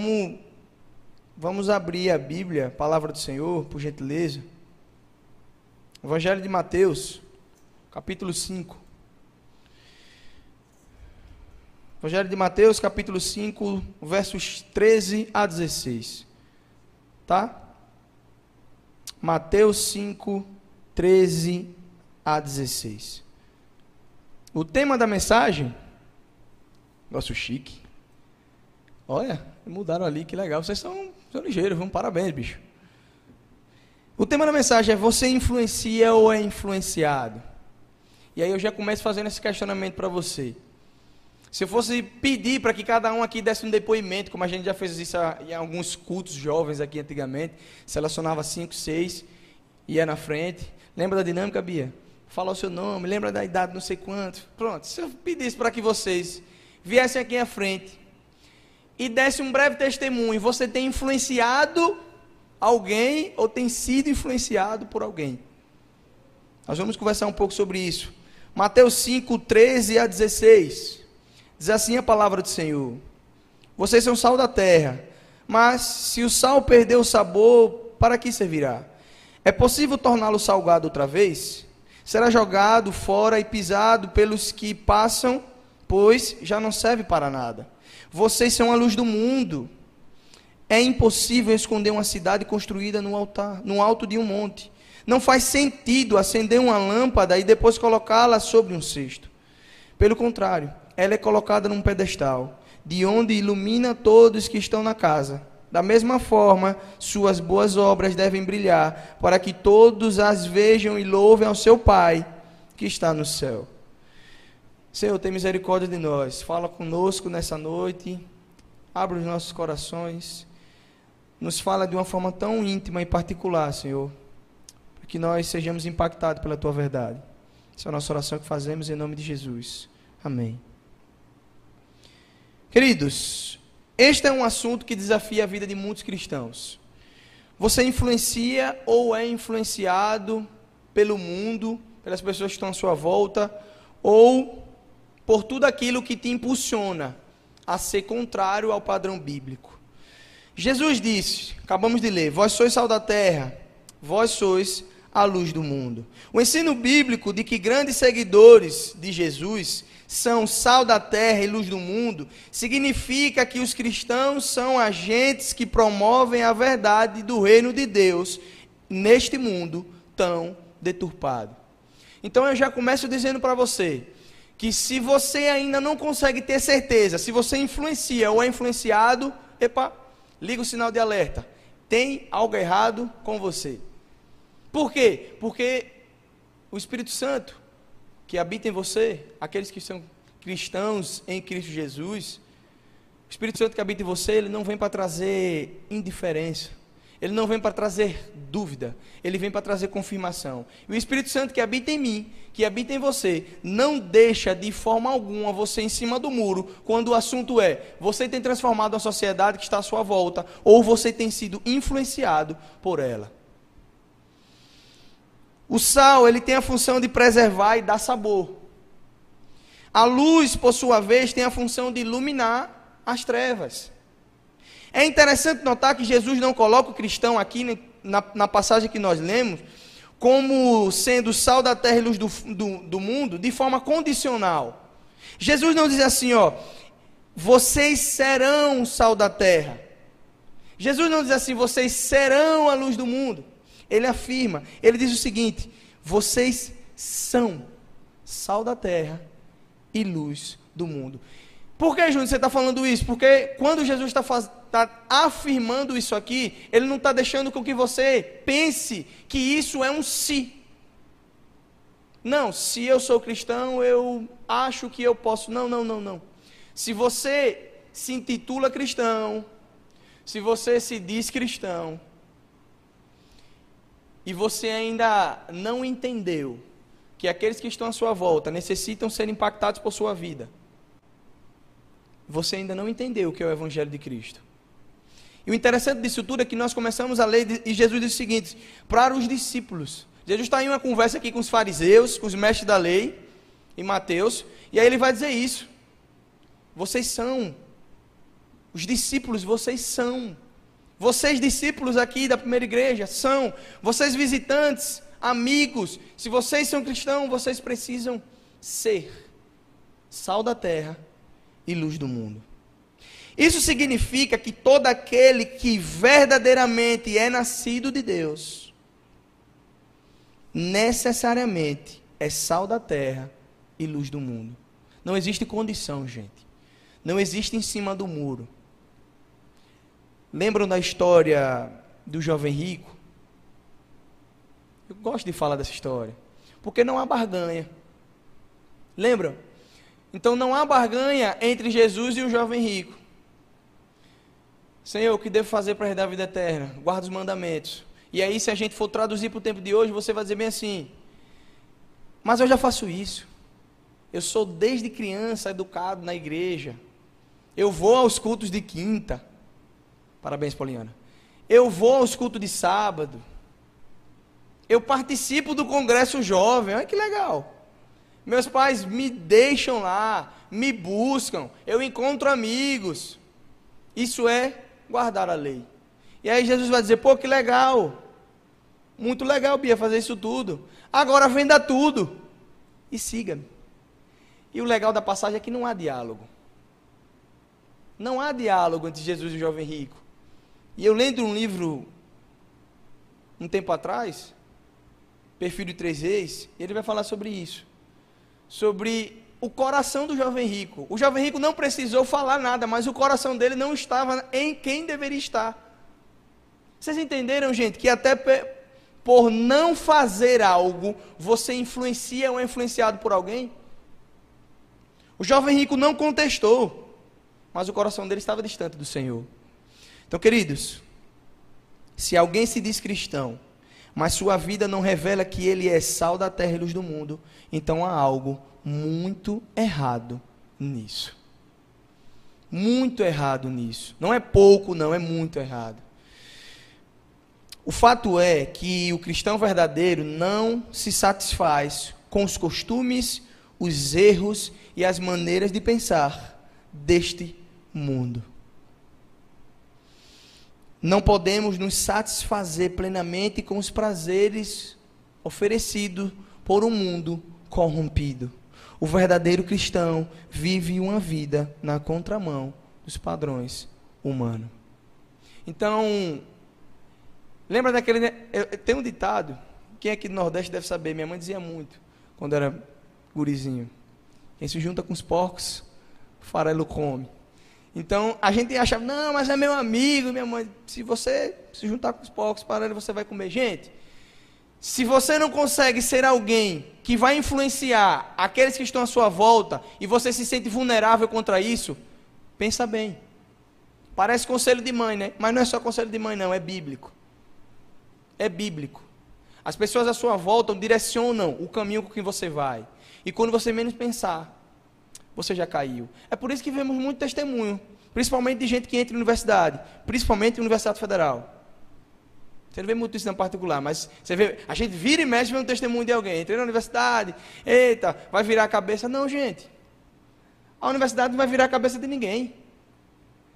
Vamos, vamos abrir a Bíblia, a palavra do Senhor, por gentileza. Evangelho de Mateus, capítulo 5. Evangelho de Mateus, capítulo 5, versos 13 a 16. Tá? Mateus 5, 13 a 16. O tema da mensagem, negócio chique. Olha, mudaram ali, que legal. Vocês são, são ligeiros, vamos, parabéns, bicho. O tema da mensagem é: Você influencia ou é influenciado? E aí eu já começo fazendo esse questionamento para você. Se eu fosse pedir para que cada um aqui desse um depoimento, como a gente já fez isso em alguns cultos jovens aqui antigamente, selecionava cinco, seis, ia na frente. Lembra da dinâmica, Bia? Fala o seu nome, lembra da idade, não sei quanto. Pronto, se eu pedisse para que vocês viessem aqui à frente e desse um breve testemunho, você tem influenciado alguém ou tem sido influenciado por alguém? Nós vamos conversar um pouco sobre isso. Mateus 5, 13 a 16. Diz assim a palavra do Senhor: Vocês são sal da terra, mas se o sal perder o sabor, para que servirá? É possível torná-lo salgado outra vez? Será jogado fora e pisado pelos que passam, pois já não serve para nada. Vocês são a luz do mundo. É impossível esconder uma cidade construída no altar, no alto de um monte. Não faz sentido acender uma lâmpada e depois colocá-la sobre um cesto. Pelo contrário, ela é colocada num pedestal, de onde ilumina todos que estão na casa. Da mesma forma, suas boas obras devem brilhar, para que todos as vejam e louvem ao seu Pai que está no céu. Senhor, tem misericórdia de nós. Fala conosco nessa noite. Abre os nossos corações. Nos fala de uma forma tão íntima e particular, Senhor, para que nós sejamos impactados pela tua verdade. Essa é a nossa oração que fazemos em nome de Jesus. Amém. Queridos, este é um assunto que desafia a vida de muitos cristãos. Você influencia ou é influenciado pelo mundo, pelas pessoas que estão à sua volta, ou por tudo aquilo que te impulsiona a ser contrário ao padrão bíblico. Jesus disse, acabamos de ler: Vós sois sal da terra, vós sois a luz do mundo. O ensino bíblico de que grandes seguidores de Jesus são sal da terra e luz do mundo, significa que os cristãos são agentes que promovem a verdade do reino de Deus neste mundo tão deturpado. Então eu já começo dizendo para você que se você ainda não consegue ter certeza, se você influencia ou é influenciado, epa, liga o sinal de alerta. Tem algo errado com você. Por quê? Porque o Espírito Santo que habita em você, aqueles que são cristãos em Cristo Jesus, o Espírito Santo que habita em você, ele não vem para trazer indiferença. Ele não vem para trazer dúvida, ele vem para trazer confirmação. E o Espírito Santo que habita em mim, que habita em você, não deixa de forma alguma você em cima do muro, quando o assunto é: você tem transformado a sociedade que está à sua volta, ou você tem sido influenciado por ela. O sal, ele tem a função de preservar e dar sabor. A luz, por sua vez, tem a função de iluminar as trevas. É interessante notar que Jesus não coloca o cristão aqui na, na passagem que nós lemos como sendo sal da terra e luz do, do, do mundo de forma condicional. Jesus não diz assim, ó, vocês serão sal da terra. Jesus não diz assim, vocês serão a luz do mundo ele afirma, ele diz o seguinte: vocês são sal da terra e luz do mundo. Por que, Júnior, você está falando isso? Porque quando Jesus está tá afirmando isso aqui, ele não está deixando com que você pense que isso é um si. Não, se eu sou cristão, eu acho que eu posso. Não, não, não, não. Se você se intitula cristão, se você se diz cristão, e você ainda não entendeu que aqueles que estão à sua volta necessitam ser impactados por sua vida, você ainda não entendeu o que é o Evangelho de Cristo. E o interessante disso tudo é que nós começamos a ler e Jesus diz o seguinte: para os discípulos. Jesus está em uma conversa aqui com os fariseus, com os mestres da lei, em Mateus, e aí ele vai dizer isso. Vocês são Os discípulos, vocês são. Vocês, discípulos aqui da primeira igreja, são. Vocês, visitantes, amigos, se vocês são cristãos, vocês precisam ser sal da terra e luz do mundo. Isso significa que todo aquele que verdadeiramente é nascido de Deus, necessariamente é sal da terra e luz do mundo. Não existe condição, gente. Não existe em cima do muro. Lembram da história do jovem rico? Eu gosto de falar dessa história. Porque não há barganha. Lembram? Então não há barganha entre Jesus e o jovem rico. Senhor, o que devo fazer para herdar a vida eterna? Guarda os mandamentos. E aí, se a gente for traduzir para o tempo de hoje, você vai dizer bem assim: Mas eu já faço isso. Eu sou desde criança educado na igreja. Eu vou aos cultos de quinta. Parabéns, Poliana. Eu vou aos cultos de sábado. Eu participo do congresso jovem. Olha que legal. Meus pais me deixam lá, me buscam, eu encontro amigos. Isso é guardar a lei. E aí Jesus vai dizer: pô, que legal. Muito legal, Bia, fazer isso tudo. Agora venda tudo e siga-me. E o legal da passagem é que não há diálogo. Não há diálogo entre Jesus e o jovem rico. E eu lendo um livro um tempo atrás, Perfil de Três Reis, ele vai falar sobre isso sobre o coração do jovem rico. O jovem rico não precisou falar nada, mas o coração dele não estava em quem deveria estar. Vocês entenderam, gente, que até por não fazer algo, você influencia ou é influenciado por alguém? O jovem rico não contestou, mas o coração dele estava distante do Senhor. Então, queridos, se alguém se diz cristão, mas sua vida não revela que ele é sal da terra e luz do mundo, então há algo muito errado nisso. Muito errado nisso. Não é pouco, não, é muito errado. O fato é que o cristão verdadeiro não se satisfaz com os costumes, os erros e as maneiras de pensar deste mundo. Não podemos nos satisfazer plenamente com os prazeres oferecidos por um mundo corrompido. O verdadeiro cristão vive uma vida na contramão dos padrões humanos. Então, lembra daquele. Tem um ditado, quem é aqui do Nordeste deve saber, minha mãe dizia muito, quando era gurizinho. Quem se junta com os porcos, farelo come. Então a gente achava, não, mas é meu amigo, minha mãe. Se você se juntar com os porcos para ele, você vai comer. Gente, se você não consegue ser alguém que vai influenciar aqueles que estão à sua volta e você se sente vulnerável contra isso, pensa bem. Parece conselho de mãe, né? Mas não é só conselho de mãe, não, é bíblico. É bíblico. As pessoas à sua volta direcionam o caminho com que você vai. E quando você menos pensar, você já caiu. É por isso que vemos muito testemunho, principalmente de gente que entra em universidade, principalmente em Universidade Federal. Você não vê muito isso na particular, mas você vê, a gente vira e mexe vê um testemunho de alguém. Entrei na universidade, eita, vai virar a cabeça. Não, gente. A universidade não vai virar a cabeça de ninguém.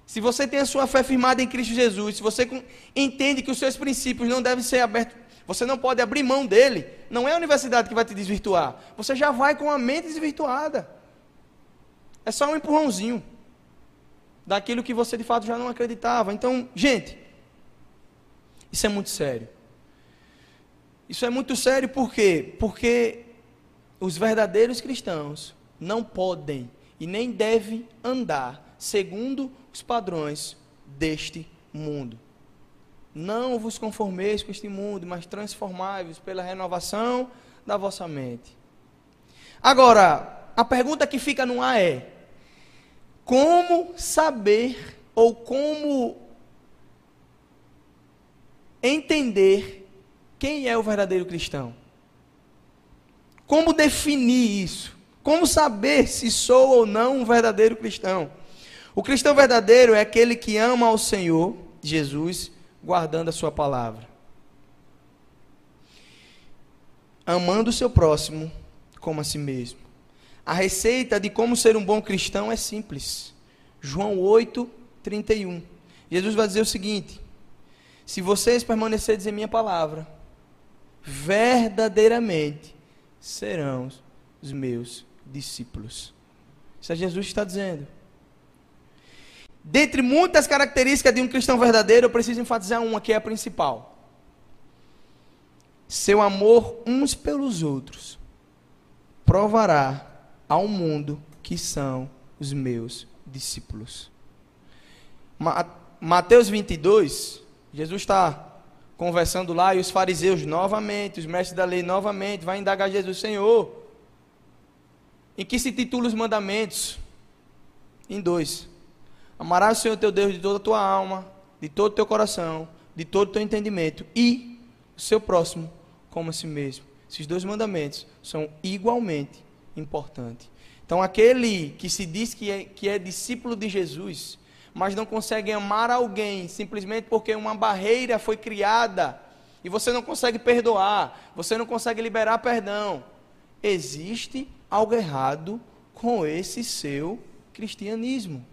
Se você tem a sua fé firmada em Cristo Jesus, se você entende que os seus princípios não devem ser abertos, você não pode abrir mão dele, não é a universidade que vai te desvirtuar. Você já vai com a mente desvirtuada. É só um empurrãozinho daquilo que você de fato já não acreditava. Então, gente, isso é muito sério. Isso é muito sério por quê? Porque os verdadeiros cristãos não podem e nem devem andar segundo os padrões deste mundo. Não vos conformeis com este mundo, mas transformai-vos pela renovação da vossa mente. Agora, a pergunta que fica no ar é: como saber ou como entender quem é o verdadeiro cristão? Como definir isso? Como saber se sou ou não um verdadeiro cristão? O cristão verdadeiro é aquele que ama ao Senhor Jesus, guardando a sua palavra. Amando o seu próximo como a si mesmo. A receita de como ser um bom cristão é simples. João 8, 31. Jesus vai dizer o seguinte: Se vocês permanecerem em minha palavra, verdadeiramente serão os meus discípulos. Isso é Jesus que está dizendo. Dentre muitas características de um cristão verdadeiro, eu preciso enfatizar uma que é a principal: seu amor uns pelos outros provará ao mundo que são os meus discípulos. Mateus 22, Jesus está conversando lá e os fariseus novamente, os mestres da lei novamente, vai indagar Jesus, Senhor, em que se titula os mandamentos? Em dois. Amarás o Senhor teu Deus de toda a tua alma, de todo o teu coração, de todo o teu entendimento e o seu próximo como a si mesmo. Esses dois mandamentos são igualmente importantes. Então, aquele que se diz que é, que é discípulo de Jesus, mas não consegue amar alguém simplesmente porque uma barreira foi criada e você não consegue perdoar, você não consegue liberar perdão, existe algo errado com esse seu cristianismo.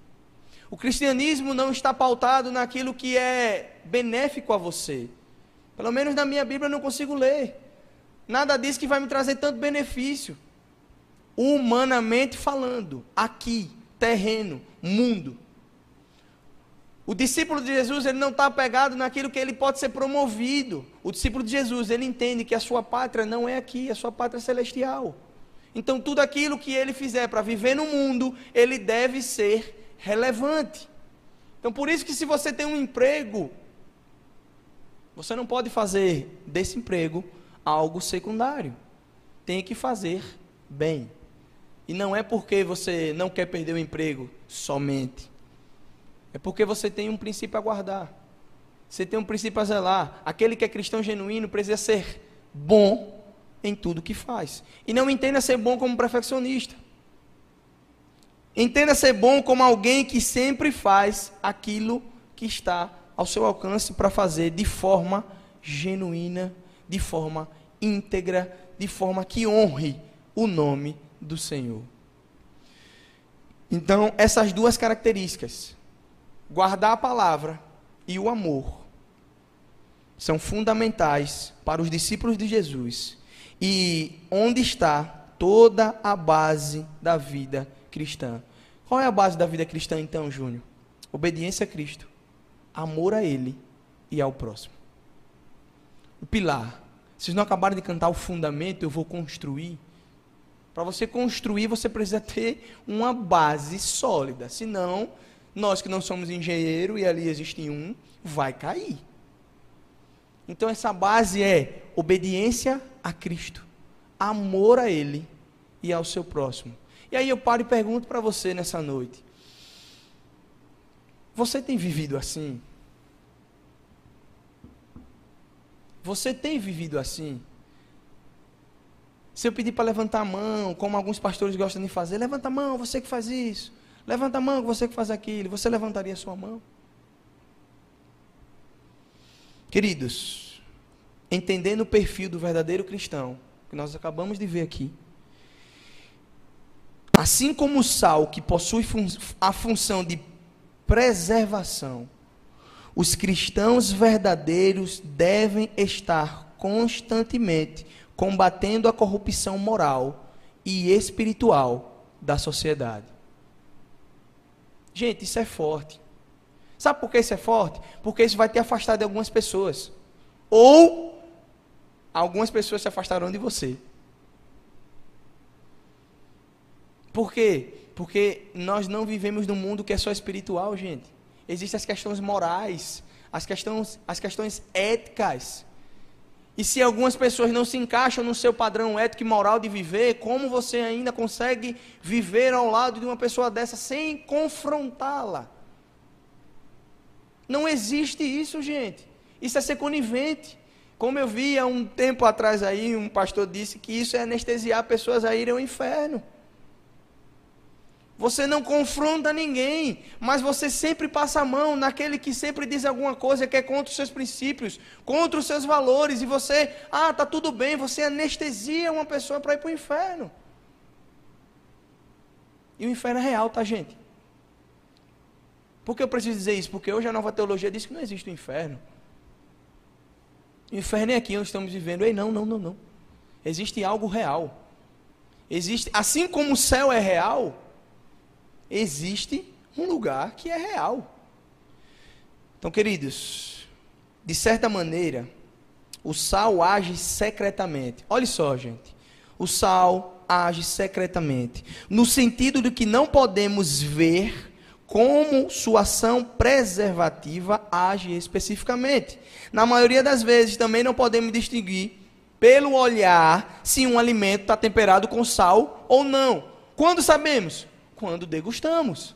O cristianismo não está pautado naquilo que é benéfico a você. Pelo menos na minha Bíblia eu não consigo ler. Nada diz que vai me trazer tanto benefício. Humanamente falando, aqui, terreno, mundo. O discípulo de Jesus, ele não está apegado naquilo que ele pode ser promovido. O discípulo de Jesus, ele entende que a sua pátria não é aqui, a sua pátria é celestial. Então, tudo aquilo que ele fizer para viver no mundo, ele deve ser relevante. Então, por isso que se você tem um emprego, você não pode fazer desse emprego algo secundário. Tem que fazer bem. E não é porque você não quer perder o emprego somente. É porque você tem um princípio a guardar. Você tem um princípio a zelar. Aquele que é cristão genuíno precisa ser bom em tudo que faz. E não entenda ser bom como perfeccionista. Entenda ser bom como alguém que sempre faz aquilo que está ao seu alcance para fazer de forma genuína, de forma íntegra, de forma que honre o nome do Senhor. Então, essas duas características, guardar a palavra e o amor, são fundamentais para os discípulos de Jesus. E onde está toda a base da vida cristã. Qual é a base da vida cristã então, Júnior? Obediência a Cristo, amor a Ele e ao próximo. O pilar. Vocês não acabaram de cantar o fundamento, eu vou construir. Para você construir, você precisa ter uma base sólida. Senão, nós que não somos engenheiro e ali existe um, vai cair. Então, essa base é obediência a Cristo, amor a Ele e ao seu próximo. E aí eu paro e pergunto para você nessa noite: Você tem vivido assim? Você tem vivido assim? Se eu pedir para levantar a mão, como alguns pastores gostam de fazer, levanta a mão, você que faz isso. Levanta a mão, você que faz aquilo. Você levantaria a sua mão? Queridos, entendendo o perfil do verdadeiro cristão, que nós acabamos de ver aqui, Assim como o sal, que possui fun a função de preservação, os cristãos verdadeiros devem estar constantemente combatendo a corrupção moral e espiritual da sociedade. Gente, isso é forte. Sabe por que isso é forte? Porque isso vai te afastar de algumas pessoas. Ou algumas pessoas se afastarão de você. Por quê? Porque nós não vivemos num mundo que é só espiritual, gente. Existem as questões morais, as questões, as questões éticas. E se algumas pessoas não se encaixam no seu padrão ético e moral de viver, como você ainda consegue viver ao lado de uma pessoa dessa sem confrontá-la? Não existe isso, gente. Isso é ser conivente. Como eu vi há um tempo atrás aí, um pastor disse que isso é anestesiar pessoas a irem ao inferno. Você não confronta ninguém, mas você sempre passa a mão naquele que sempre diz alguma coisa que é contra os seus princípios, contra os seus valores, e você, ah, tá tudo bem, você anestesia uma pessoa para ir para o inferno. E o inferno é real, tá, gente? Por que eu preciso dizer isso? Porque hoje a nova teologia diz que não existe o inferno. O inferno é aqui onde estamos vivendo. Ei, não, não, não, não. Existe algo real. Existe, assim como o céu é real, existe um lugar que é real. Então, queridos, de certa maneira, o sal age secretamente. Olha só, gente. O sal age secretamente, no sentido de que não podemos ver como sua ação preservativa age especificamente. Na maioria das vezes também não podemos distinguir pelo olhar se um alimento está temperado com sal ou não. Quando sabemos? Quando degustamos.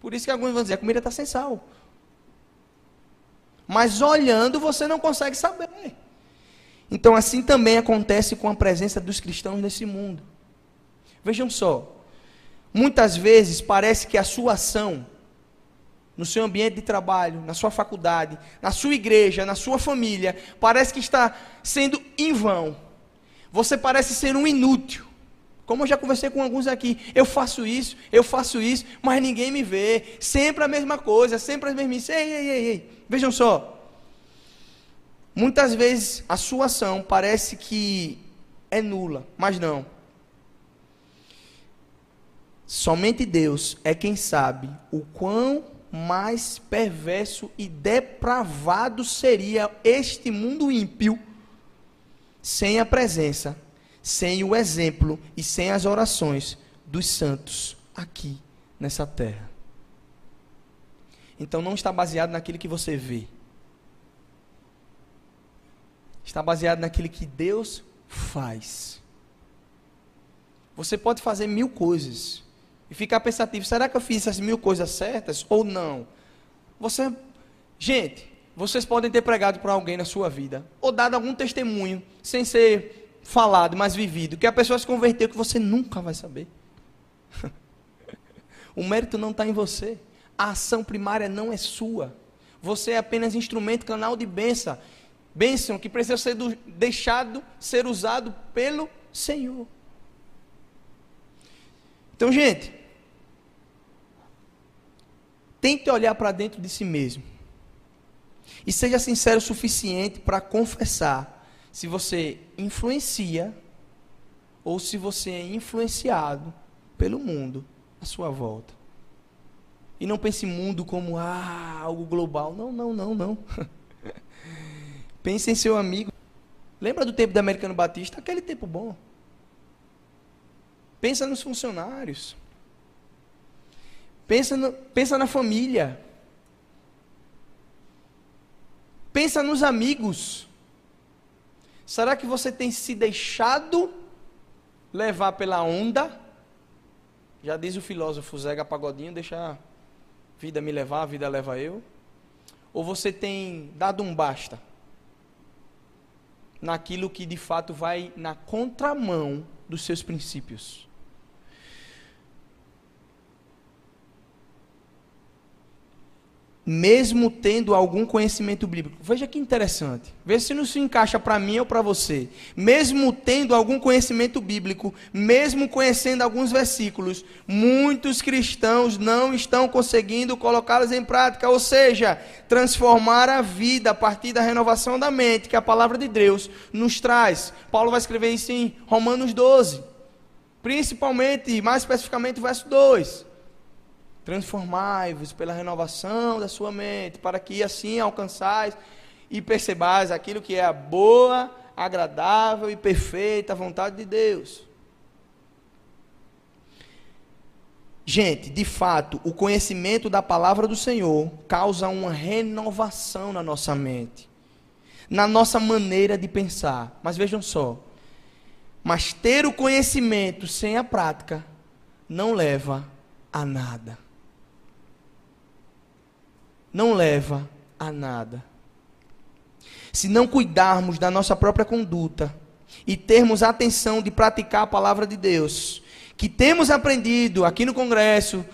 Por isso que alguns vão dizer, a comida está sem sal. Mas olhando você não consegue saber. Então assim também acontece com a presença dos cristãos nesse mundo. Vejam só, Muitas vezes parece que a sua ação no seu ambiente de trabalho, na sua faculdade, na sua igreja, na sua família, parece que está sendo em vão. Você parece ser um inútil. Como eu já conversei com alguns aqui, eu faço isso, eu faço isso, mas ninguém me vê. Sempre a mesma coisa, sempre as mesmas. Ei, ei, ei, ei. Vejam só. Muitas vezes a sua ação parece que é nula, mas não. Somente Deus é quem sabe o quão mais perverso e depravado seria este mundo ímpio sem a presença, sem o exemplo e sem as orações dos santos aqui nessa terra. Então não está baseado naquilo que você vê. Está baseado naquilo que Deus faz. Você pode fazer mil coisas, e ficar pensativo: será que eu fiz essas mil coisas certas ou não? Você, gente, vocês podem ter pregado para alguém na sua vida, ou dado algum testemunho, sem ser falado, mas vivido, que a pessoa se converteu, que você nunca vai saber. o mérito não está em você, a ação primária não é sua. Você é apenas instrumento, canal de bênção, bênção que precisa ser do, deixado ser usado pelo Senhor. Então, gente, Tente olhar para dentro de si mesmo. E seja sincero o suficiente para confessar se você influencia ou se você é influenciado pelo mundo à sua volta. E não pense mundo como ah, algo global. Não, não, não, não. pense em seu amigo. Lembra do tempo do Americano Batista? Aquele tempo bom. Pensa nos funcionários. Pensa, no, pensa na família. Pensa nos amigos. Será que você tem se deixado levar pela onda? Já diz o filósofo Zega Pagodinho, deixa a vida me levar, a vida leva eu. Ou você tem dado um basta naquilo que de fato vai na contramão dos seus princípios? Mesmo tendo algum conhecimento bíblico. Veja que interessante. Veja se não se encaixa para mim ou para você. Mesmo tendo algum conhecimento bíblico, mesmo conhecendo alguns versículos, muitos cristãos não estão conseguindo colocá-los em prática, ou seja, transformar a vida a partir da renovação da mente que a palavra de Deus nos traz. Paulo vai escrever isso em Romanos 12. Principalmente, mais especificamente, o verso 2. Transformai-vos pela renovação da sua mente, para que assim alcançais e percebais aquilo que é a boa, agradável e perfeita vontade de Deus. Gente, de fato, o conhecimento da palavra do Senhor causa uma renovação na nossa mente, na nossa maneira de pensar. Mas vejam só, mas ter o conhecimento sem a prática não leva a nada não leva a nada. Se não cuidarmos da nossa própria conduta e termos a atenção de praticar a palavra de Deus, que temos aprendido aqui no congresso,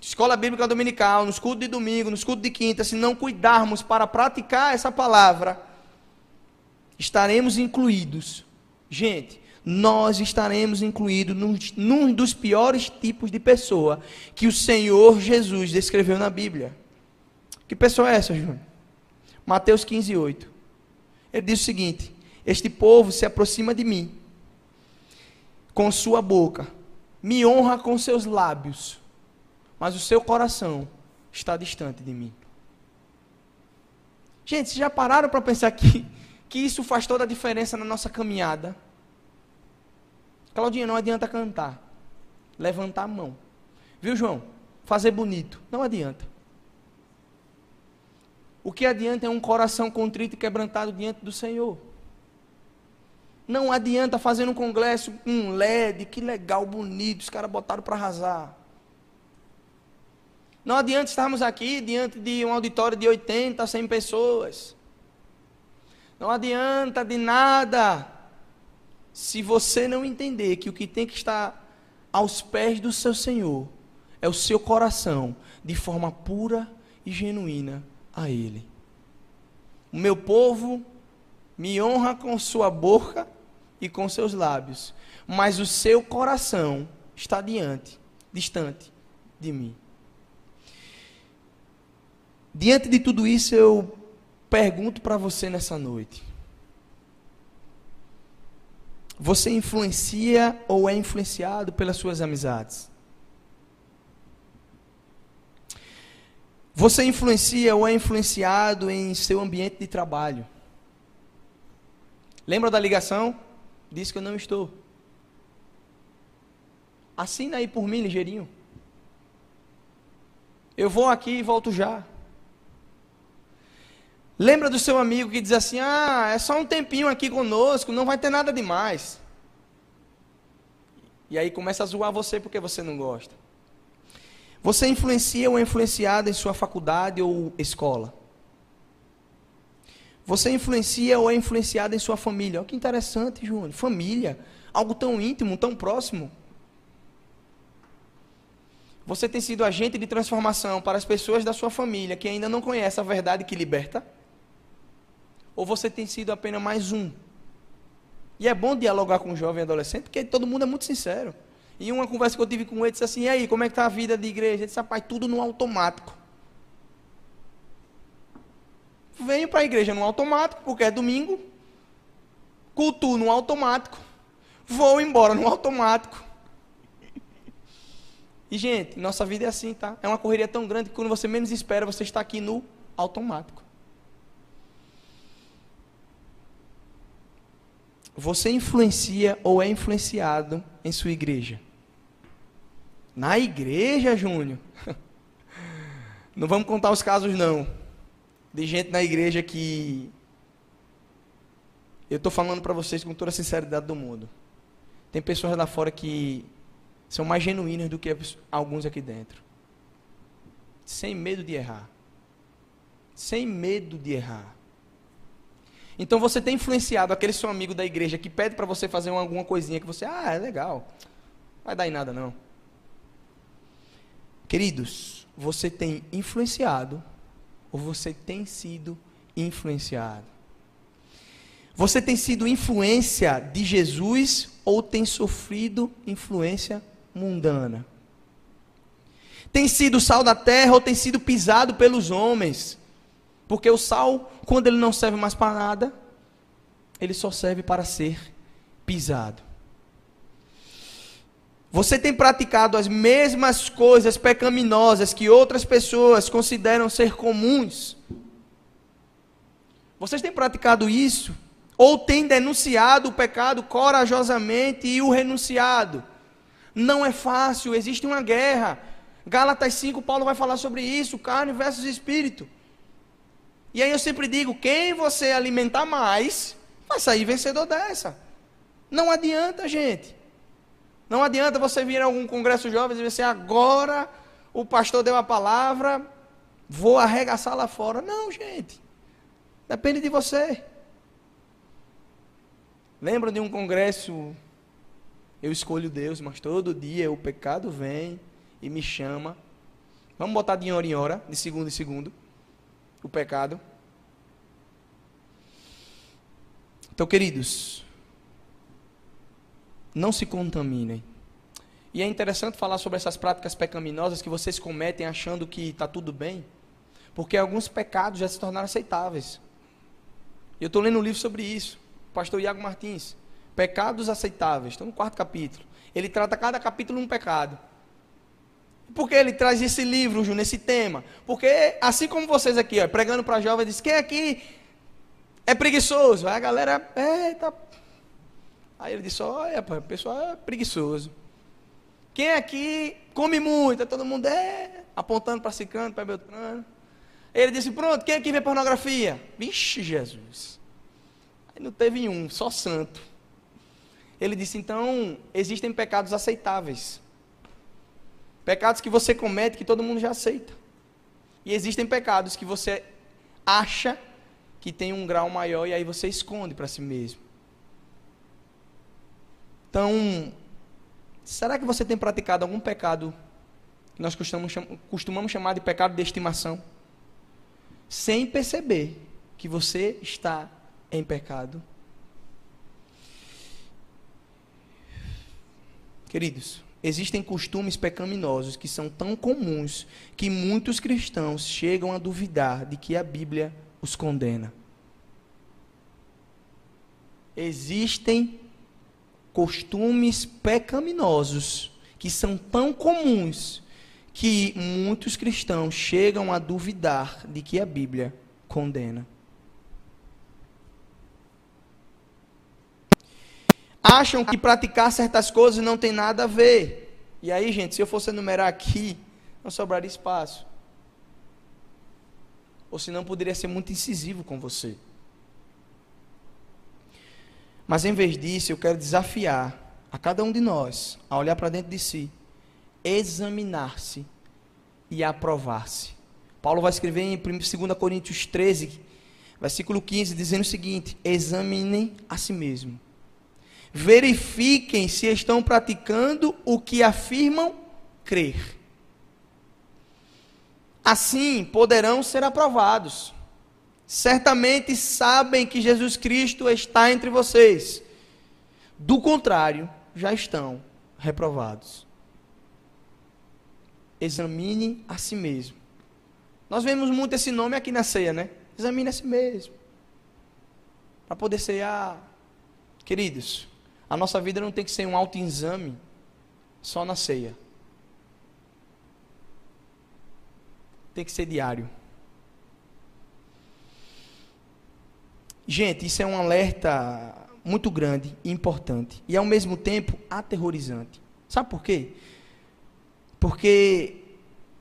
escola bíblica dominical, nos cultos de domingo, nos cultos de quinta, se não cuidarmos para praticar essa palavra, estaremos incluídos. Gente, nós estaremos incluídos num, num dos piores tipos de pessoa que o Senhor Jesus descreveu na Bíblia. Que pessoa é essa, Júnior? Mateus 15, 8. Ele diz o seguinte: Este povo se aproxima de mim com sua boca, me honra com seus lábios, mas o seu coração está distante de mim. Gente, vocês já pararam para pensar que, que isso faz toda a diferença na nossa caminhada? Claudinha, não adianta cantar, levantar a mão. Viu, João? Fazer bonito, não adianta. O que adianta é um coração contrito e quebrantado diante do Senhor. Não adianta fazer um congresso um LED, que legal, bonito, os caras botaram para arrasar. Não adianta estarmos aqui diante de um auditório de 80, 100 pessoas. Não adianta de nada se você não entender que o que tem que estar aos pés do seu Senhor é o seu coração, de forma pura e genuína a Ele. O meu povo me honra com sua boca e com seus lábios, mas o seu coração está diante, distante de mim. Diante de tudo isso, eu pergunto para você nessa noite: você influencia ou é influenciado pelas suas amizades? Você influencia ou é influenciado em seu ambiente de trabalho? Lembra da ligação? Diz que eu não estou. Assina aí por mim, ligeirinho. Eu vou aqui e volto já. Lembra do seu amigo que diz assim: Ah, é só um tempinho aqui conosco, não vai ter nada demais. E aí começa a zoar você porque você não gosta. Você influencia ou é influenciado em sua faculdade ou escola? Você influencia ou é influenciado em sua família. Olha que interessante, Júnior. Família. Algo tão íntimo, tão próximo. Você tem sido agente de transformação para as pessoas da sua família que ainda não conhecem a verdade que liberta? Ou você tem sido apenas mais um? E é bom dialogar com jovem adolescente, porque todo mundo é muito sincero. E uma conversa que eu tive com ele disse assim: e aí, como é que está a vida de igreja? Ele disse: rapaz, tudo no automático venho para a igreja no automático, porque é domingo, cultuo no automático, vou embora no automático. E, gente, nossa vida é assim, tá? É uma correria tão grande que quando você menos espera, você está aqui no automático. Você influencia ou é influenciado em sua igreja? Na igreja, Júnior? Não vamos contar os casos, não de gente na igreja que eu estou falando para vocês com toda a sinceridade do mundo. Tem pessoas lá fora que são mais genuínas do que alguns aqui dentro. Sem medo de errar. Sem medo de errar. Então você tem influenciado aquele seu amigo da igreja que pede para você fazer alguma coisinha que você, ah, é legal. Vai dar em nada não. Queridos, você tem influenciado ou você tem sido influenciado? Você tem sido influência de Jesus ou tem sofrido influência mundana? Tem sido sal da terra ou tem sido pisado pelos homens? Porque o sal, quando ele não serve mais para nada, ele só serve para ser pisado. Você tem praticado as mesmas coisas pecaminosas que outras pessoas consideram ser comuns? Vocês têm praticado isso? Ou têm denunciado o pecado corajosamente e o renunciado? Não é fácil, existe uma guerra. Gálatas 5, Paulo vai falar sobre isso, carne versus espírito. E aí eu sempre digo: quem você alimentar mais, vai sair vencedor dessa. Não adianta, gente. Não adianta você vir a algum congresso jovem e dizer assim, agora o pastor deu a palavra, vou arregaçar lá fora. Não, gente. Depende de você. Lembra de um congresso? Eu escolho Deus, mas todo dia o pecado vem e me chama. Vamos botar de hora em hora, de segundo em segundo, o pecado. Então, queridos, não se contaminem. E é interessante falar sobre essas práticas pecaminosas que vocês cometem achando que está tudo bem. Porque alguns pecados já se tornaram aceitáveis. Eu estou lendo um livro sobre isso. Pastor Iago Martins. Pecados aceitáveis. Estou no quarto capítulo. Ele trata cada capítulo um pecado. Por que ele traz esse livro, Ju, nesse tema? Porque, assim como vocês aqui, ó, pregando para jovens, diz: quem aqui é preguiçoso? Aí a galera, eita. Aí ele disse: olha, o pessoal é preguiçoso. Quem aqui come muito? Aí todo mundo é, apontando para Cicano, para Beltrano. Ele disse: pronto, quem aqui vê pornografia? Vixe, Jesus. Aí não teve um, só santo. Ele disse: então, existem pecados aceitáveis. Pecados que você comete que todo mundo já aceita. E existem pecados que você acha que tem um grau maior e aí você esconde para si mesmo. Então, será que você tem praticado algum pecado que nós costumamos, costumamos chamar de pecado de estimação? Sem perceber que você está em pecado. Queridos, existem costumes pecaminosos que são tão comuns que muitos cristãos chegam a duvidar de que a Bíblia os condena. Existem costumes pecaminosos que são tão comuns que muitos cristãos chegam a duvidar de que a Bíblia condena. Acham que praticar certas coisas não tem nada a ver. E aí, gente, se eu fosse enumerar aqui, não sobraria espaço. Ou senão poderia ser muito incisivo com você. Mas em vez disso, eu quero desafiar a cada um de nós a olhar para dentro de si, examinar-se e aprovar-se. Paulo vai escrever em 2 Coríntios 13, versículo 15, dizendo o seguinte: examinem a si mesmo. Verifiquem se estão praticando o que afirmam crer. Assim poderão ser aprovados certamente sabem que Jesus Cristo está entre vocês. Do contrário, já estão reprovados. Examine a si mesmo. Nós vemos muito esse nome aqui na ceia, né? Examine a si mesmo. Para poder ceiar. Queridos, a nossa vida não tem que ser um autoexame só na ceia. Tem que ser diário. Gente, isso é um alerta muito grande importante. E ao mesmo tempo aterrorizante. Sabe por quê? Porque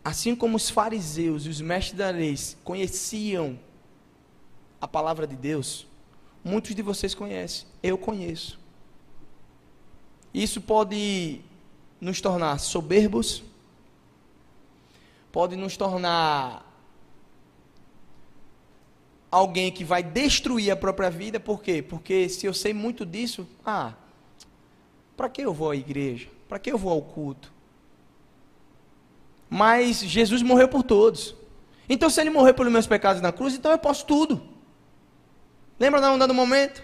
assim como os fariseus e os mestres da lei conheciam a palavra de Deus, muitos de vocês conhecem. Eu conheço. Isso pode nos tornar soberbos, pode nos tornar alguém que vai destruir a própria vida, por quê? Porque se eu sei muito disso, ah, para que eu vou à igreja? Para que eu vou ao culto? Mas Jesus morreu por todos. Então, se ele morreu pelos meus pecados na cruz, então eu posso tudo. Lembra da onda do momento?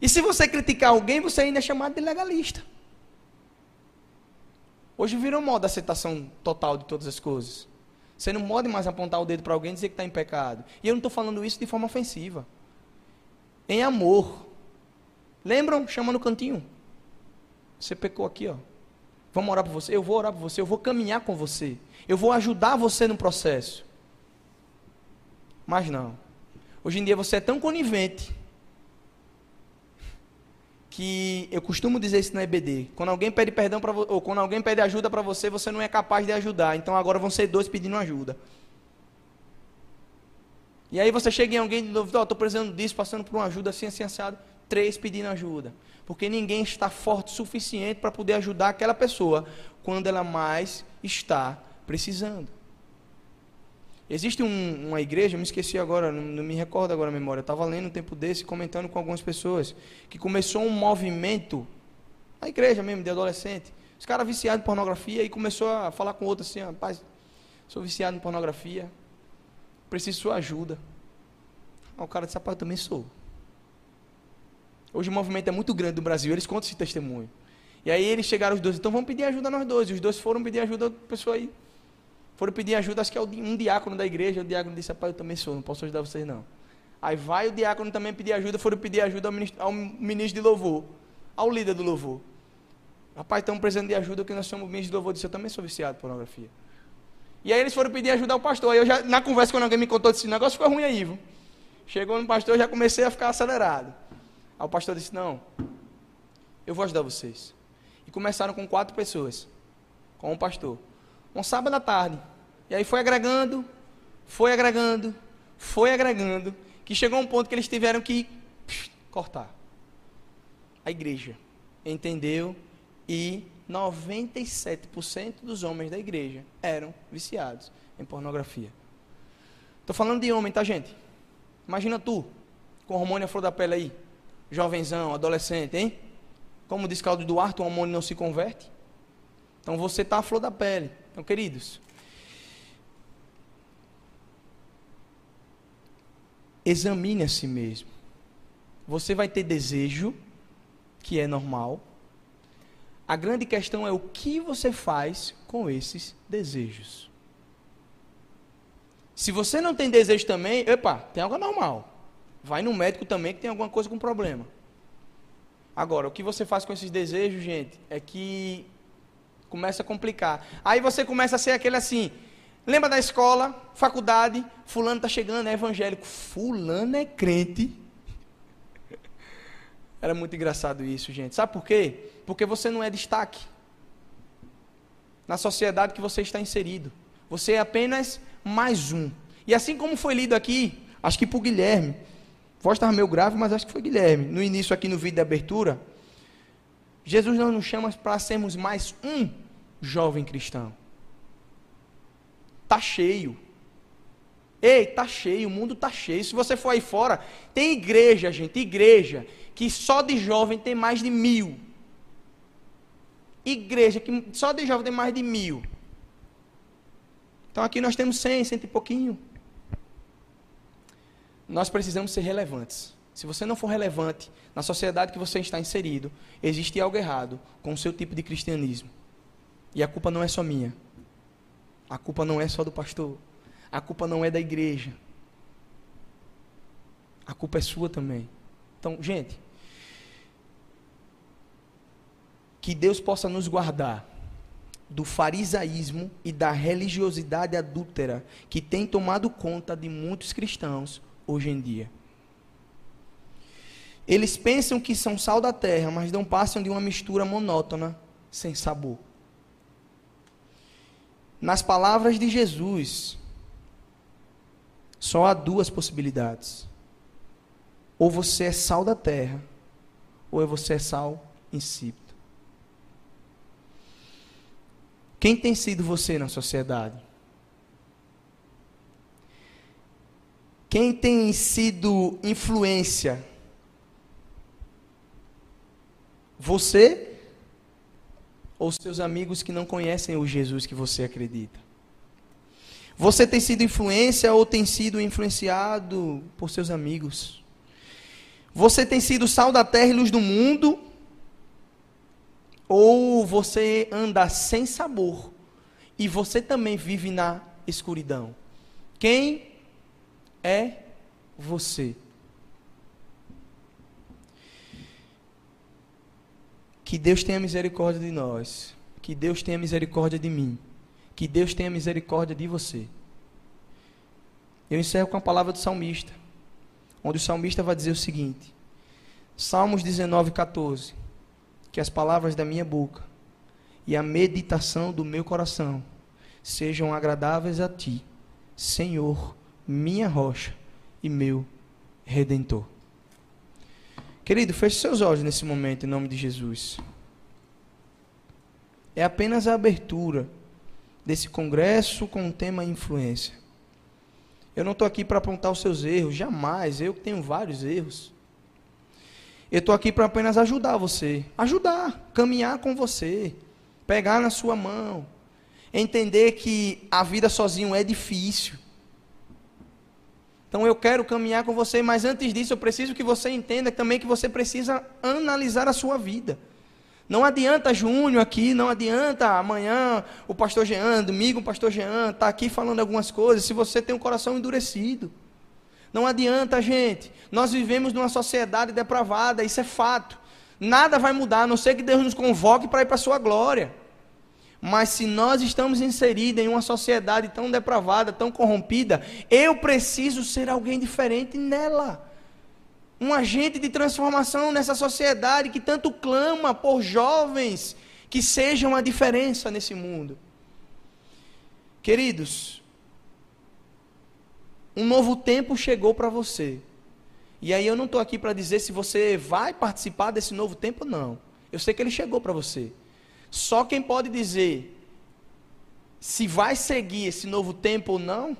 E se você criticar alguém, você ainda é chamado de legalista. Hoje virou moda a aceitação total de todas as coisas. Você não pode mais apontar o dedo para alguém e dizer que está em pecado. E eu não estou falando isso de forma ofensiva. Em amor. Lembram? Chama no cantinho. Você pecou aqui, ó. Vamos orar por você. Eu vou orar por você. Eu vou caminhar com você. Eu vou ajudar você no processo. Mas não. Hoje em dia você é tão conivente que eu costumo dizer isso na EBD. Quando alguém pede perdão para ou quando alguém pede ajuda para você, você não é capaz de ajudar. Então agora vão ser dois pedindo ajuda. E aí você chega em alguém de novo, oh, estou precisando disso, passando por uma ajuda assim, assim, assado. Três pedindo ajuda. Porque ninguém está forte o suficiente para poder ajudar aquela pessoa quando ela mais está precisando. Existe um, uma igreja, me esqueci agora, não, não, me recordo agora a memória, eu estava lendo um tempo desse, comentando com algumas pessoas, que começou um movimento, na igreja mesmo, de adolescente, os caras viciados em pornografia, e começou a falar com outro assim, rapaz, sou viciado em pornografia, preciso de sua ajuda. Aí o cara disse, rapaz, eu também sou. Hoje o movimento é muito grande no Brasil, eles contam esse testemunho. E aí eles chegaram os dois, então vamos pedir ajuda nós dois. E os dois foram pedir ajuda da pessoa aí Foram pedir ajuda, acho que é um diácono da igreja. O diácono disse: Rapaz, eu também sou, não posso ajudar vocês não. Aí vai o diácono também pedir ajuda, foram pedir ajuda ao ministro, ao ministro de louvor, ao líder do louvor. Rapaz, estamos precisando de ajuda, que nós somos ministros de louvor. Eu disse: Eu também sou viciado em pornografia. E aí eles foram pedir ajuda ao pastor. Aí eu já, na conversa, quando alguém me contou, disse: O negócio ficou ruim aí, viu? Chegou no pastor, eu já comecei a ficar acelerado. Aí o pastor disse: Não, eu vou ajudar vocês. E começaram com quatro pessoas, com um pastor. Um sábado à tarde. E aí foi agregando, foi agregando, foi agregando, que chegou um ponto que eles tiveram que psh, cortar. A igreja entendeu e 97% dos homens da igreja eram viciados em pornografia. Estou falando de homem, tá, gente? Imagina tu, com hormônio à flor da pele aí, jovenzão, adolescente, hein? Como diz Claudio Duarte, o hormônio não se converte. Então você está à flor da pele. Então, queridos, examine a si mesmo. Você vai ter desejo, que é normal. A grande questão é o que você faz com esses desejos. Se você não tem desejo também, epa, tem algo normal. Vai no médico também que tem alguma coisa com problema. Agora, o que você faz com esses desejos, gente, é que começa a complicar. Aí você começa a ser aquele assim. Lembra da escola, faculdade, fulano está chegando, é evangélico. Fulano é crente. Era muito engraçado isso, gente. Sabe por quê? Porque você não é destaque na sociedade que você está inserido. Você é apenas mais um. E assim como foi lido aqui, acho que por Guilherme, voz estava meio grave, mas acho que foi Guilherme, no início aqui no vídeo de abertura, Jesus não nos chama para sermos mais um jovem cristão. Tá cheio. Ei, tá cheio, o mundo tá cheio. Se você for aí fora, tem igreja, gente, igreja, que só de jovem tem mais de mil. Igreja que só de jovem tem mais de mil. Então aqui nós temos cem, cento e pouquinho. Nós precisamos ser relevantes. Se você não for relevante na sociedade que você está inserido, existe algo errado com o seu tipo de cristianismo. E a culpa não é só minha. A culpa não é só do pastor. A culpa não é da igreja. A culpa é sua também. Então, gente, que Deus possa nos guardar do farisaísmo e da religiosidade adúltera que tem tomado conta de muitos cristãos hoje em dia. Eles pensam que são sal da terra, mas não passam de uma mistura monótona, sem sabor. Nas palavras de Jesus, só há duas possibilidades. Ou você é sal da terra, ou você é sal insípido. Quem tem sido você na sociedade? Quem tem sido influência Você ou seus amigos que não conhecem o Jesus que você acredita? Você tem sido influência ou tem sido influenciado por seus amigos? Você tem sido sal da terra e luz do mundo? Ou você anda sem sabor e você também vive na escuridão? Quem é você? Que Deus tenha misericórdia de nós. Que Deus tenha misericórdia de mim. Que Deus tenha misericórdia de você. Eu encerro com a palavra do salmista, onde o salmista vai dizer o seguinte: Salmos 19, 14. Que as palavras da minha boca e a meditação do meu coração sejam agradáveis a ti, Senhor, minha rocha e meu redentor. Querido, feche seus olhos nesse momento, em nome de Jesus. É apenas a abertura desse congresso com o tema influência. Eu não estou aqui para apontar os seus erros, jamais. Eu tenho vários erros. Eu estou aqui para apenas ajudar você. Ajudar, caminhar com você. Pegar na sua mão. Entender que a vida sozinho é difícil. Então eu quero caminhar com você, mas antes disso eu preciso que você entenda também que você precisa analisar a sua vida. Não adianta Júnior aqui, não adianta amanhã o pastor Jean, domingo o pastor Jean está aqui falando algumas coisas, se você tem um coração endurecido. Não adianta, gente. Nós vivemos numa sociedade depravada, isso é fato. Nada vai mudar, a não ser que Deus nos convoque para ir para a sua glória. Mas se nós estamos inseridos em uma sociedade tão depravada, tão corrompida, eu preciso ser alguém diferente nela. Um agente de transformação nessa sociedade que tanto clama por jovens que sejam a diferença nesse mundo. Queridos, um novo tempo chegou para você. E aí eu não estou aqui para dizer se você vai participar desse novo tempo, não. Eu sei que ele chegou para você. Só quem pode dizer se vai seguir esse novo tempo ou não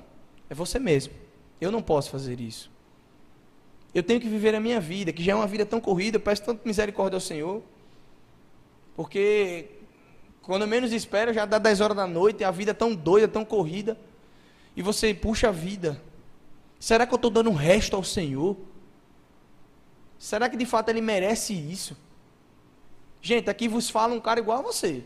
é você mesmo. Eu não posso fazer isso. Eu tenho que viver a minha vida, que já é uma vida tão corrida, eu peço tanta misericórdia ao Senhor. Porque quando menos espera, já dá 10 horas da noite, a vida é tão doida, tão corrida. E você puxa a vida. Será que eu estou dando um resto ao Senhor? Será que de fato ele merece isso? Gente, aqui vos fala um cara igual a você.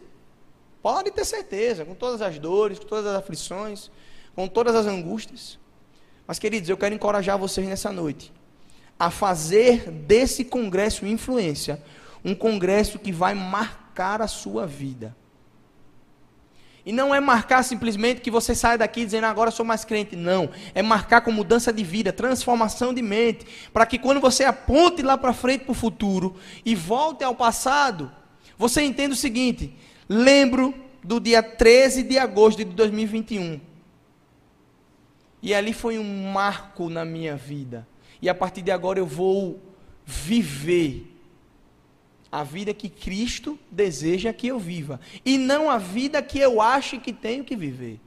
Pode ter certeza, com todas as dores, com todas as aflições, com todas as angústias. Mas, queridos, eu quero encorajar vocês nessa noite a fazer desse congresso influência um congresso que vai marcar a sua vida. E não é marcar simplesmente que você saia daqui dizendo agora sou mais crente. Não. É marcar com mudança de vida, transformação de mente. Para que quando você aponte lá para frente para o futuro e volte ao passado, você entenda o seguinte: lembro do dia 13 de agosto de 2021. E ali foi um marco na minha vida. E a partir de agora eu vou viver a vida que Cristo deseja que eu viva. E não a vida que eu acho que tenho que viver.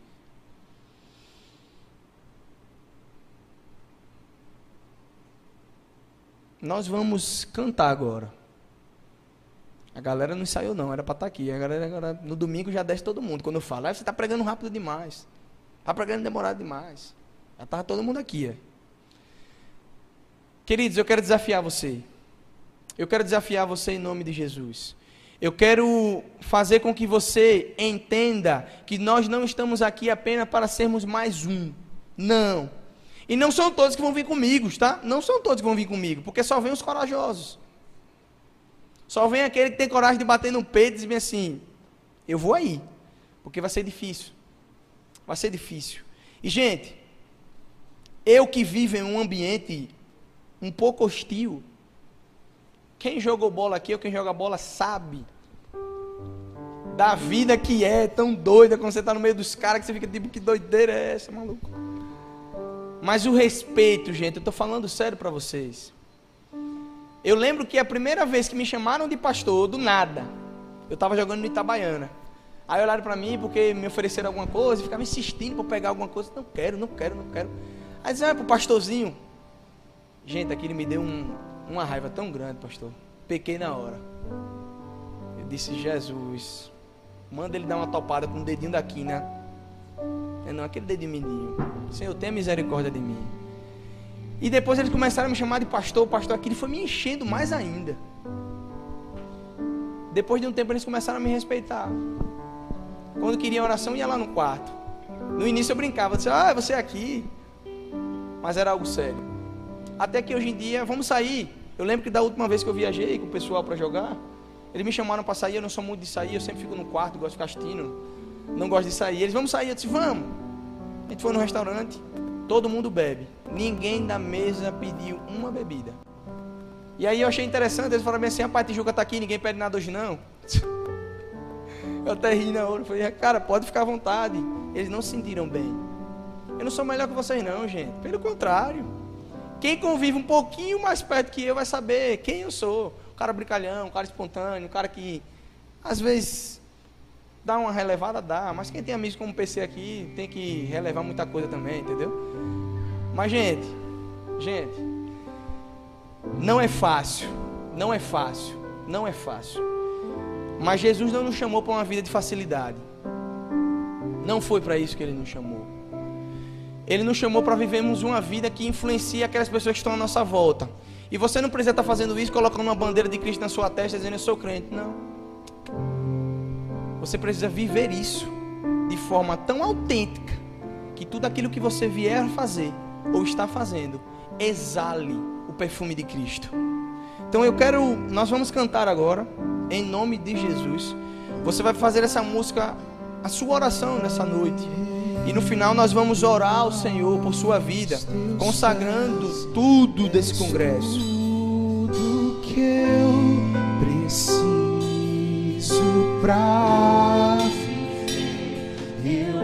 Nós vamos cantar agora. A galera não saiu não, era para estar tá aqui. A galera agora, no domingo já desce todo mundo. Quando eu falo, ah, você está pregando rápido demais. Está pregando demorado demais. Já estava todo mundo aqui. É. Queridos, eu quero desafiar você. Eu quero desafiar você em nome de Jesus. Eu quero fazer com que você entenda que nós não estamos aqui apenas para sermos mais um. Não. E não são todos que vão vir comigo, tá? Não são todos que vão vir comigo, porque só vem os corajosos. Só vem aquele que tem coragem de bater no peito e dizer assim: Eu vou aí, porque vai ser difícil. Vai ser difícil. E, gente, eu que vivo em um ambiente um pouco hostil, quem jogou bola aqui ou quem joga bola sabe da vida que é tão doida quando você está no meio dos caras que você fica tipo, que doideira é essa, maluco? Mas o respeito, gente, eu estou falando sério para vocês. Eu lembro que a primeira vez que me chamaram de pastor, do nada, eu estava jogando no Itabaiana. Aí olharam para mim porque me ofereceram alguma coisa, e ficavam insistindo para pegar alguma coisa. Não quero, não quero, não quero. Aí diziam, ah, para o pastorzinho. Gente, aquilo me deu um, uma raiva tão grande, pastor. Pequei na hora. Eu disse, Jesus, manda ele dar uma topada com o dedinho daqui, né? É não, aquele dedinho mindinho. Senhor, tenha misericórdia de mim. E depois eles começaram a me chamar de pastor, pastor, aquilo foi me enchendo mais ainda. Depois de um tempo eles começaram a me respeitar. Quando queria oração, ia lá no quarto. No início eu brincava, disse, ah, você é aqui. Mas era algo sério. Até que hoje em dia, vamos sair. Eu lembro que da última vez que eu viajei com o pessoal para jogar, eles me chamaram para sair. Eu não sou muito de sair, eu sempre fico no quarto, gosto de assistindo. Não gosto de sair. Eles vamos sair. Eu disse, vamos. A gente foi no restaurante, todo mundo bebe. Ninguém da mesa pediu uma bebida. E aí eu achei interessante, eles falaram assim, a pai Tijuca está aqui, ninguém pede nada hoje não. Eu até ri na hora, eu falei, cara, pode ficar à vontade. Eles não se sentiram bem. Eu não sou melhor que vocês não, gente. Pelo contrário. Quem convive um pouquinho mais perto que eu vai saber quem eu sou. Um cara brincalhão, um cara espontâneo, um cara que às vezes dá uma relevada, dá. Mas quem tem amigos como PC aqui tem que relevar muita coisa também, entendeu? Mas, gente, gente, não é fácil. Não é fácil. Não é fácil. Mas Jesus não nos chamou para uma vida de facilidade. Não foi para isso que ele nos chamou. Ele nos chamou para vivermos uma vida que influencia aquelas pessoas que estão à nossa volta. E você não precisa estar fazendo isso colocando uma bandeira de Cristo na sua testa dizendo eu sou crente. Não. Você precisa viver isso de forma tão autêntica que tudo aquilo que você vier fazer ou está fazendo exale o perfume de Cristo. Então eu quero, nós vamos cantar agora em nome de Jesus. Você vai fazer essa música a sua oração nessa noite. E no final nós vamos orar ao Senhor por sua vida, consagrando tudo desse congresso. Tudo que eu preciso viver, eu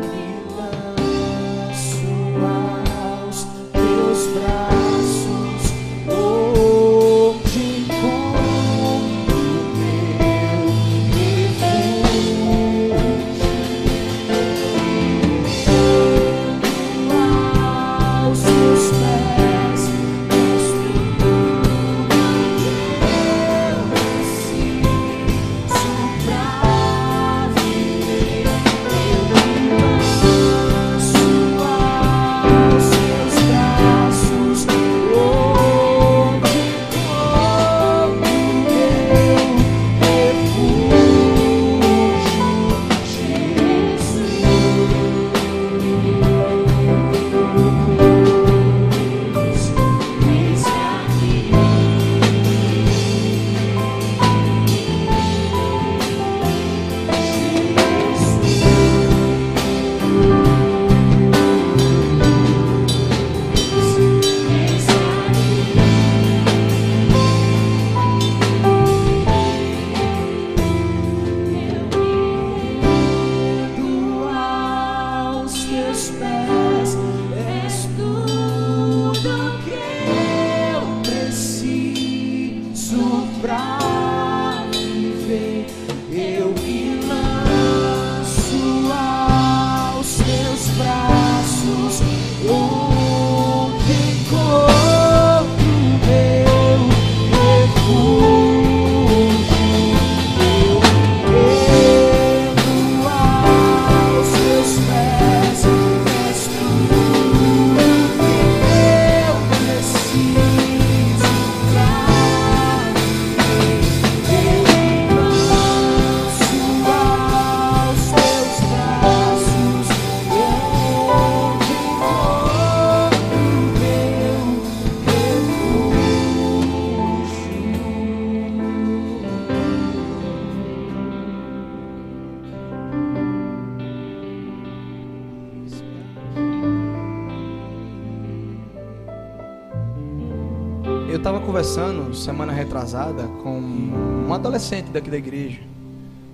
retrasada com um adolescente daqui da igreja,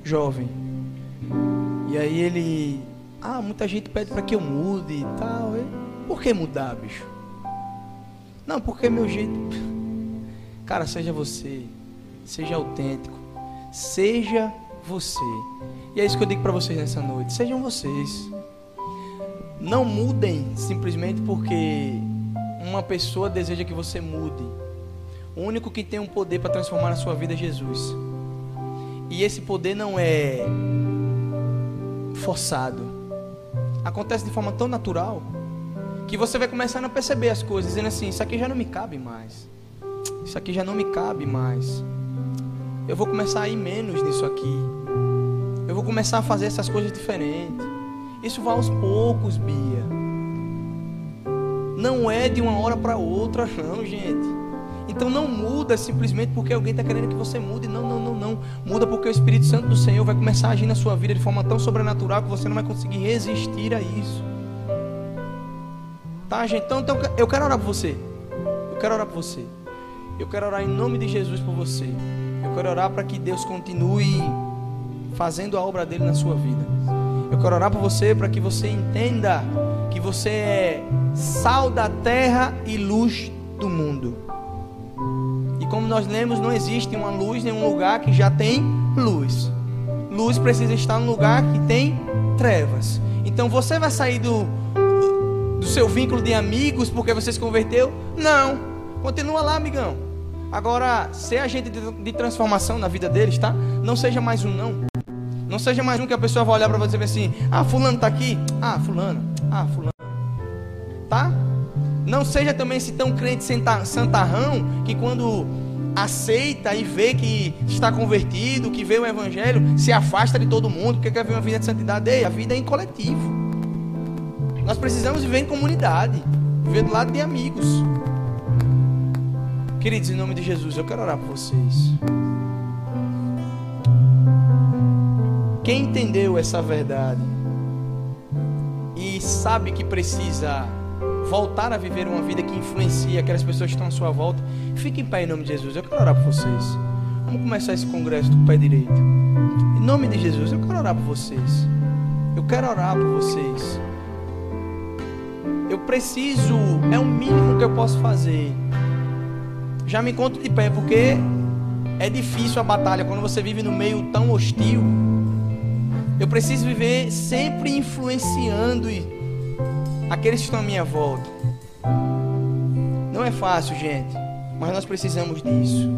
jovem. E aí ele, ah, muita gente pede para que eu mude e tal. Por que mudar, bicho? Não, porque meu jeito. Cara, seja você, seja autêntico, seja você. E é isso que eu digo para vocês nessa noite. Sejam vocês. Não mudem simplesmente porque uma pessoa deseja que você mude. O único que tem um poder para transformar a sua vida é Jesus. E esse poder não é forçado. Acontece de forma tão natural que você vai começando a perceber as coisas, dizendo assim: Isso aqui já não me cabe mais. Isso aqui já não me cabe mais. Eu vou começar a ir menos nisso aqui. Eu vou começar a fazer essas coisas diferentes. Isso vai aos poucos, Bia. Não é de uma hora para outra, não, gente. Então não muda simplesmente porque alguém está querendo que você mude. Não, não, não, não. Muda porque o Espírito Santo do Senhor vai começar a agir na sua vida de forma tão sobrenatural que você não vai conseguir resistir a isso. Tá, gente? Então, então eu quero orar por você. Eu quero orar por você. Eu quero orar em nome de Jesus por você. Eu quero orar para que Deus continue fazendo a obra dele na sua vida. Eu quero orar por você para que você entenda que você é sal da terra e luz do mundo. Como nós lemos, não existe uma luz em um lugar que já tem luz. Luz precisa estar num lugar que tem trevas. Então você vai sair do, do seu vínculo de amigos porque você se converteu? Não. Continua lá, amigão. Agora, ser agente de, de transformação na vida deles, tá? Não seja mais um não. Não seja mais um que a pessoa vai olhar para você e dizer assim: Ah, fulano tá aqui. Ah, fulano. Ah, fulano. Tá? Não seja também esse tão crente santa- santarrão que quando aceita e vê que está convertido, que vê o evangelho, se afasta de todo mundo, porque quer ver uma vida de santidade. Ei, a vida é em coletivo. Nós precisamos viver em comunidade, viver do lado de amigos. Queridos, em nome de Jesus, eu quero orar por vocês. Quem entendeu essa verdade e sabe que precisa voltar a viver uma vida que influencia aquelas pessoas que estão à sua volta, fique em pé em nome de Jesus. Eu quero orar por vocês. Vamos começar esse congresso do pé direito. Em nome de Jesus, eu quero orar por vocês. Eu quero orar por vocês. Eu preciso, é o mínimo que eu posso fazer. Já me encontro de pé, porque é difícil a batalha quando você vive no meio tão hostil. Eu preciso viver sempre influenciando aqueles que estão à minha volta. Não é fácil, gente, mas nós precisamos disso.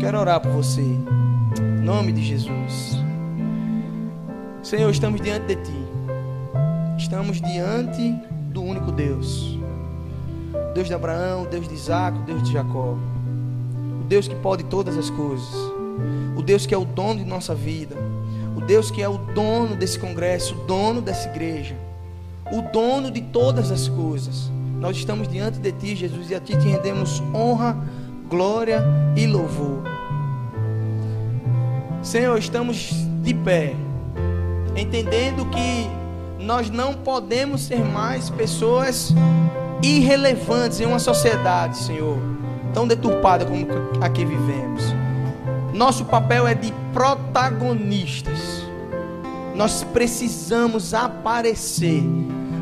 Quero orar por você. Em nome de Jesus. Senhor, estamos diante de Ti. Estamos diante do único Deus. Deus de Abraão, Deus de Isaac, Deus de Jacó. O Deus que pode todas as coisas. O Deus que é o dono de nossa vida o Deus que é o dono desse congresso, o dono dessa igreja, o dono de todas as coisas. Nós estamos diante de Ti, Jesus, e a Ti te rendemos honra, glória e louvor. Senhor, estamos de pé, entendendo que nós não podemos ser mais pessoas irrelevantes em uma sociedade, Senhor, tão deturpada como a que vivemos. Nosso papel é de protagonistas. Nós precisamos aparecer,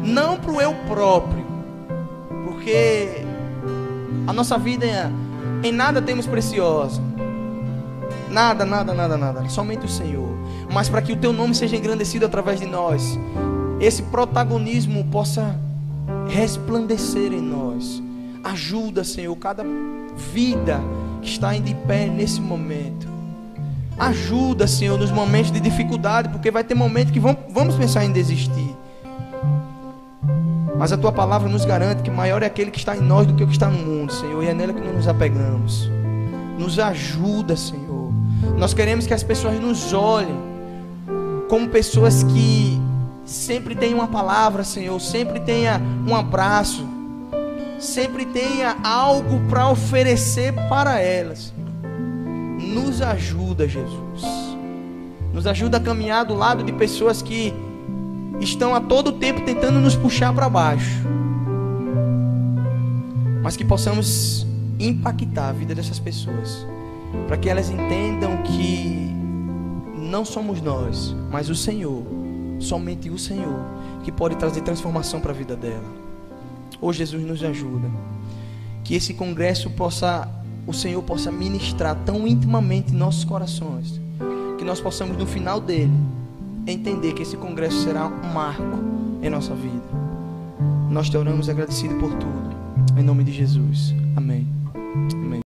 não para o eu próprio, porque a nossa vida em nada temos preciosa. Nada, nada, nada, nada. Somente o Senhor. Mas para que o teu nome seja engrandecido através de nós, esse protagonismo possa resplandecer em nós. Ajuda, Senhor, cada vida que está de pé nesse momento. Ajuda, Senhor, nos momentos de dificuldade, porque vai ter momentos que vamos pensar em desistir. Mas a tua palavra nos garante que maior é aquele que está em nós do que o que está no mundo, Senhor, e é nela que nós nos apegamos. Nos ajuda, Senhor. Nós queremos que as pessoas nos olhem como pessoas que sempre têm uma palavra, Senhor, sempre tenha um abraço, sempre tenha algo para oferecer para elas. Nos ajuda, Jesus. Nos ajuda a caminhar do lado de pessoas que estão a todo tempo tentando nos puxar para baixo. Mas que possamos impactar a vida dessas pessoas, para que elas entendam que não somos nós, mas o Senhor, somente o Senhor, que pode trazer transformação para a vida dela. Ô Jesus, nos ajuda. Que esse congresso possa, o Senhor possa ministrar tão intimamente nossos corações, que nós possamos no final dele entender que esse congresso será um marco em nossa vida. Nós te oramos agradecido por tudo. Em nome de Jesus. Amém.